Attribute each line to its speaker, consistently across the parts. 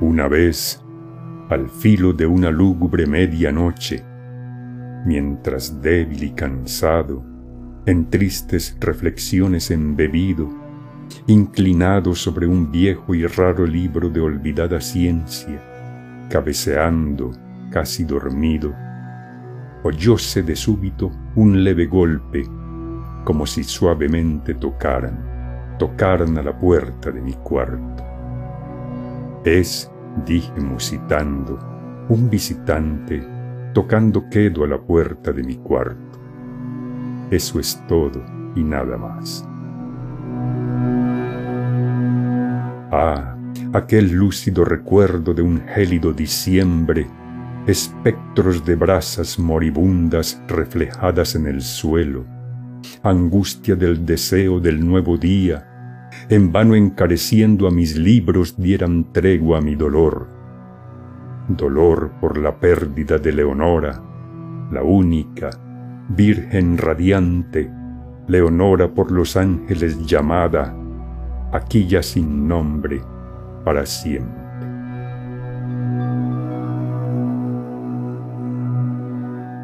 Speaker 1: Una vez, al filo de una lúgubre medianoche, mientras débil y cansado, en tristes reflexiones embebido, inclinado sobre un viejo y raro libro de olvidada ciencia, cabeceando, casi dormido, oyóse de súbito un leve golpe, como si suavemente tocaran, tocaran a la puerta de mi cuarto. Es, dije musitando, un visitante tocando quedo a la puerta de mi cuarto. Eso es todo y nada más. Ah, aquel lúcido recuerdo de un gélido diciembre, espectros de brasas moribundas reflejadas en el suelo, angustia del deseo del nuevo día, en vano encareciendo a mis libros dieran tregua a mi dolor. Dolor por la pérdida de Leonora, la única, virgen radiante, Leonora por los ángeles llamada, aquí ya sin nombre, para siempre.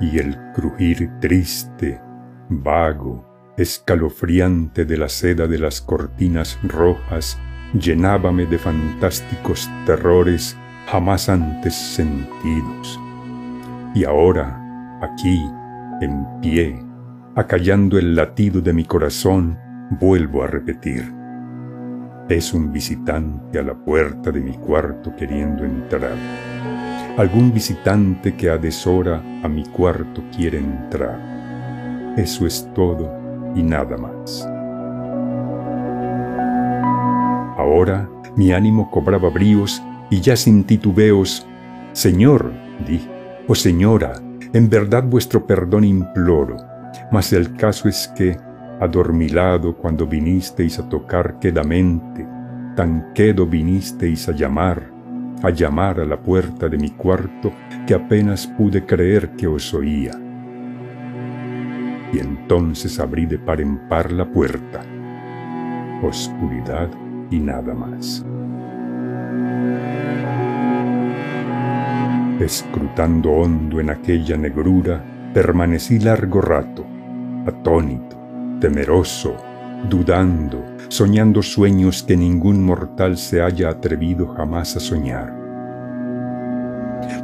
Speaker 1: Y el crujir triste, vago, escalofriante de la seda de las cortinas rojas llenábame de fantásticos terrores jamás antes sentidos. Y ahora, aquí, en pie, acallando el latido de mi corazón, vuelvo a repetir. Es un visitante a la puerta de mi cuarto queriendo entrar. Algún visitante que a deshora a mi cuarto quiere entrar. Eso es todo y nada más. Ahora mi ánimo cobraba bríos y ya sin titubeos, Señor, di, o Señora, en verdad vuestro perdón imploro, mas el caso es que adormilado cuando vinisteis a tocar quedamente, tan quedo vinisteis a llamar, a llamar a la puerta de mi cuarto, que apenas pude creer que os oía. Y entonces abrí de par en par la puerta. Oscuridad y nada más. Escrutando hondo en aquella negrura, permanecí largo rato, atónito temeroso, dudando, soñando sueños que ningún mortal se haya atrevido jamás a soñar.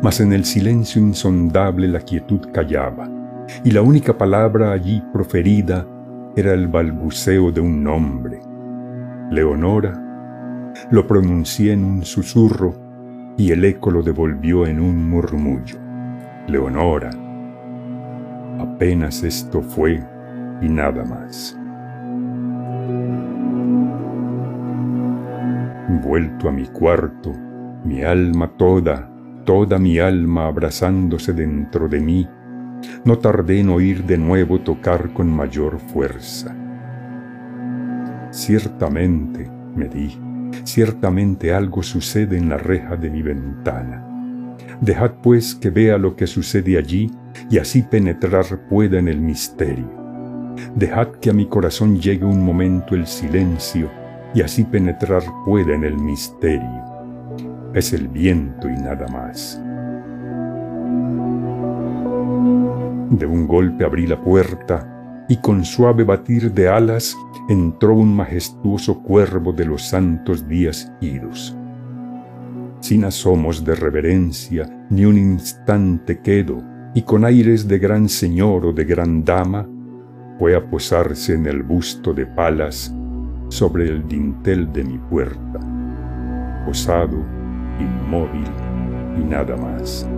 Speaker 1: Mas en el silencio insondable la quietud callaba, y la única palabra allí proferida era el balbuceo de un nombre. Leonora. Lo pronuncié en un susurro y el eco lo devolvió en un murmullo. Leonora. Apenas esto fue y nada más. Vuelto a mi cuarto, mi alma toda, toda mi alma abrazándose dentro de mí, no tardé en oír de nuevo tocar con mayor fuerza. Ciertamente, me di, ciertamente algo sucede en la reja de mi ventana. Dejad pues que vea lo que sucede allí y así penetrar pueda en el misterio. Dejad que a mi corazón llegue un momento el silencio y así penetrar pueda en el misterio. Es el viento y nada más. De un golpe abrí la puerta y con suave batir de alas entró un majestuoso cuervo de los santos días idos. Sin asomos de reverencia ni un instante quedo, y con aires de gran señor o de gran dama, fue a posarse en el busto de palas sobre el dintel de mi puerta, posado, inmóvil y nada más.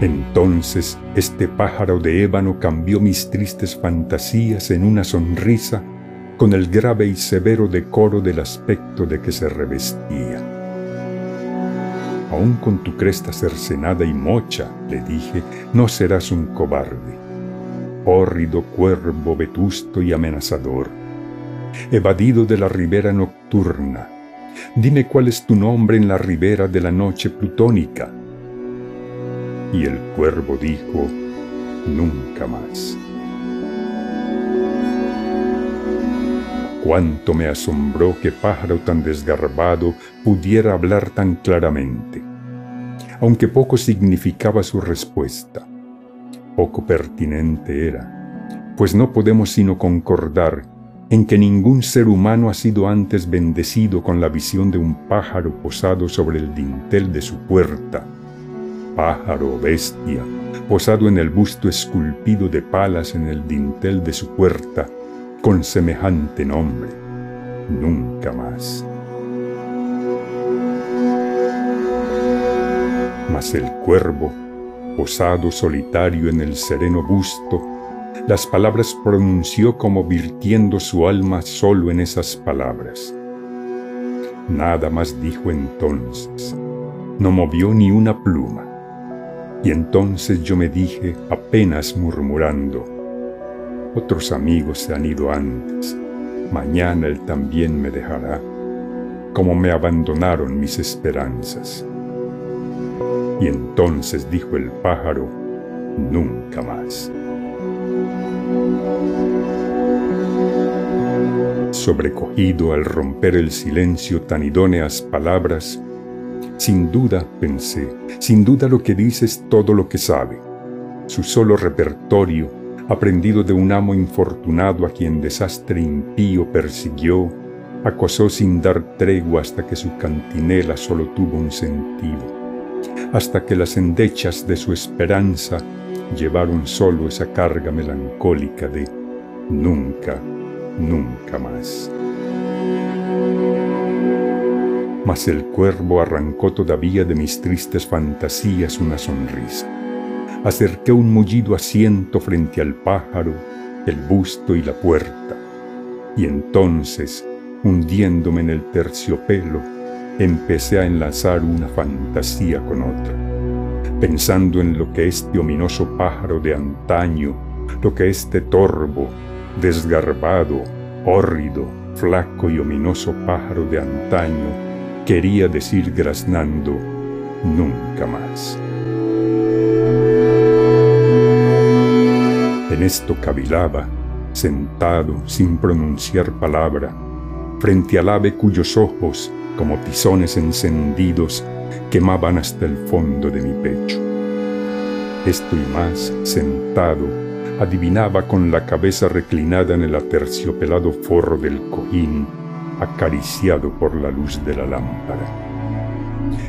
Speaker 1: Entonces este pájaro de ébano cambió mis tristes fantasías en una sonrisa con el grave y severo decoro del aspecto de que se revestía aún con tu cresta cercenada y mocha, le dije, no serás un cobarde. Hórrido cuervo vetusto y amenazador, evadido de la ribera nocturna, dime cuál es tu nombre en la ribera de la noche plutónica. Y el cuervo dijo, nunca más. Cuánto me asombró que pájaro tan desgarbado pudiera hablar tan claramente, aunque poco significaba su respuesta. Poco pertinente era, pues no podemos sino concordar en que ningún ser humano ha sido antes bendecido con la visión de un pájaro posado sobre el dintel de su puerta, pájaro o bestia, posado en el busto esculpido de palas en el dintel de su puerta, con semejante nombre. Nunca más. Mas el cuervo, posado solitario en el sereno busto, las palabras pronunció como virtiendo su alma solo en esas palabras. Nada más dijo entonces, no movió ni una pluma. Y entonces yo me dije, apenas murmurando, otros amigos se han ido antes, mañana él también me dejará, como me abandonaron mis esperanzas. Y entonces dijo el pájaro, nunca más. Sobrecogido al romper el silencio tan idóneas palabras, sin duda, pensé, sin duda lo que dice es todo lo que sabe. Su solo repertorio, aprendido de un amo infortunado a quien desastre impío persiguió, acosó sin dar tregua hasta que su cantinela solo tuvo un sentido, hasta que las endechas de su esperanza llevaron solo esa carga melancólica de nunca, nunca más. Mas el cuervo arrancó todavía de mis tristes fantasías una sonrisa. Acerqué un mullido asiento frente al pájaro, el busto y la puerta, y entonces, hundiéndome en el terciopelo, empecé a enlazar una fantasía con otra, pensando en lo que este ominoso pájaro de antaño, lo que este torvo, desgarbado, hórrido, flaco y ominoso pájaro de antaño quería decir graznando nunca más. En esto cavilaba, sentado sin pronunciar palabra, frente al ave cuyos ojos, como tizones encendidos, quemaban hasta el fondo de mi pecho. Esto y más, sentado, adivinaba con la cabeza reclinada en el aterciopelado forro del cojín acariciado por la luz de la lámpara.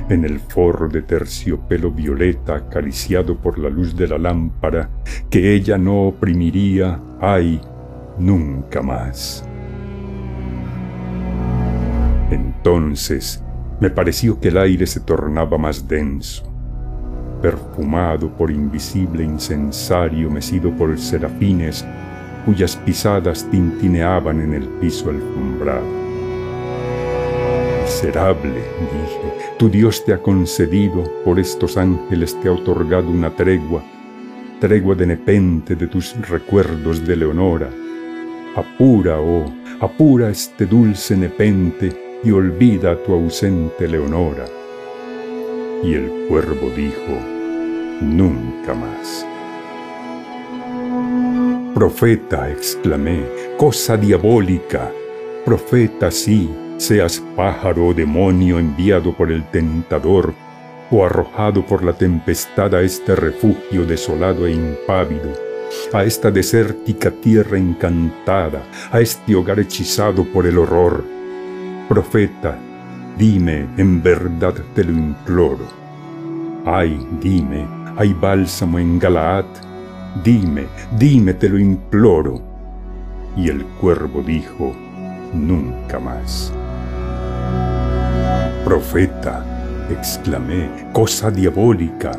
Speaker 1: En el forro de terciopelo violeta acariciado por la luz de la lámpara, que ella no oprimiría, ay, nunca más. Entonces me pareció que el aire se tornaba más denso, perfumado por invisible incensario mecido por serafines cuyas pisadas tintineaban en el piso alfombrado miserable, dije, tu Dios te ha concedido, por estos ángeles te ha otorgado una tregua, tregua de nepente de tus recuerdos de Leonora. Apura, oh, apura este dulce nepente y olvida a tu ausente Leonora. Y el cuervo dijo, nunca más. Profeta, exclamé, cosa diabólica, profeta sí, seas pájaro o demonio enviado por el tentador, o arrojado por la tempestad a este refugio desolado e impávido, a esta desértica tierra encantada, a este hogar hechizado por el horror. Profeta, dime, en verdad te lo imploro. Ay, dime, hay bálsamo en Galaad, dime, dime, te lo imploro. Y el cuervo dijo, nunca más. Profeta, exclamé, cosa diabólica.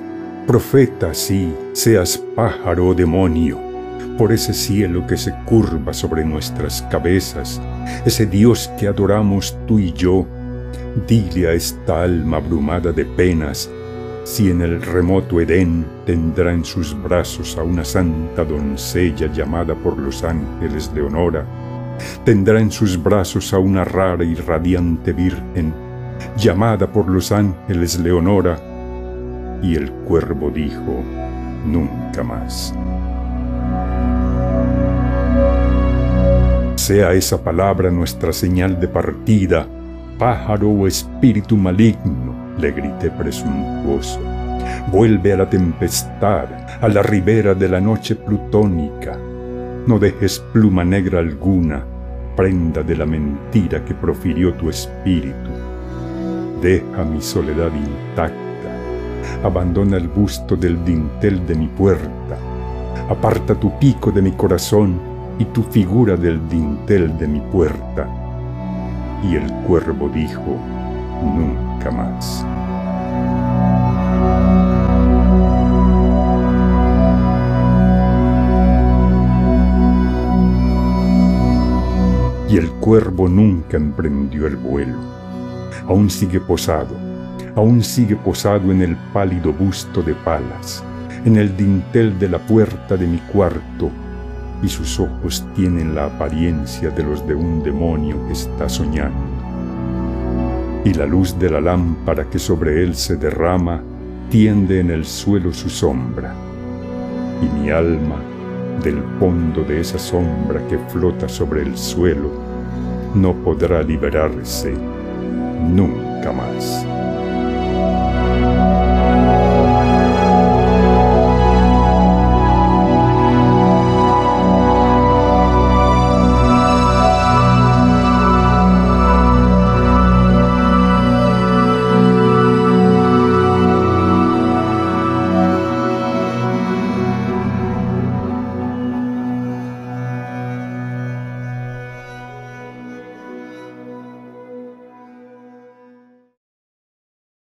Speaker 1: Profeta, sí, seas pájaro o demonio, por ese cielo que se curva sobre nuestras cabezas, ese Dios que adoramos tú y yo, dile a esta alma abrumada de penas si en el remoto Edén tendrá en sus brazos a una santa doncella llamada por los ángeles Leonora, tendrá en sus brazos a una rara y radiante virgen llamada por los ángeles Leonora, y el cuervo dijo, nunca más. Sea esa palabra nuestra señal de partida, pájaro o espíritu maligno, le grité presuntuoso. Vuelve a la tempestad, a la ribera de la noche plutónica. No dejes pluma negra alguna, prenda de la mentira que profirió tu espíritu. Deja mi soledad intacta, abandona el busto del dintel de mi puerta, aparta tu pico de mi corazón y tu figura del dintel de mi puerta. Y el cuervo dijo, nunca más. y el cuervo nunca emprendió el vuelo. Aún sigue posado, aún sigue posado en el pálido busto de palas, en el dintel de la puerta de mi cuarto, y sus ojos tienen la apariencia de los de un demonio que está soñando. Y la luz de la lámpara que sobre él se derrama tiende en el suelo su sombra, y mi alma del fondo de esa sombra que flota sobre el suelo, no podrá liberarse nunca más.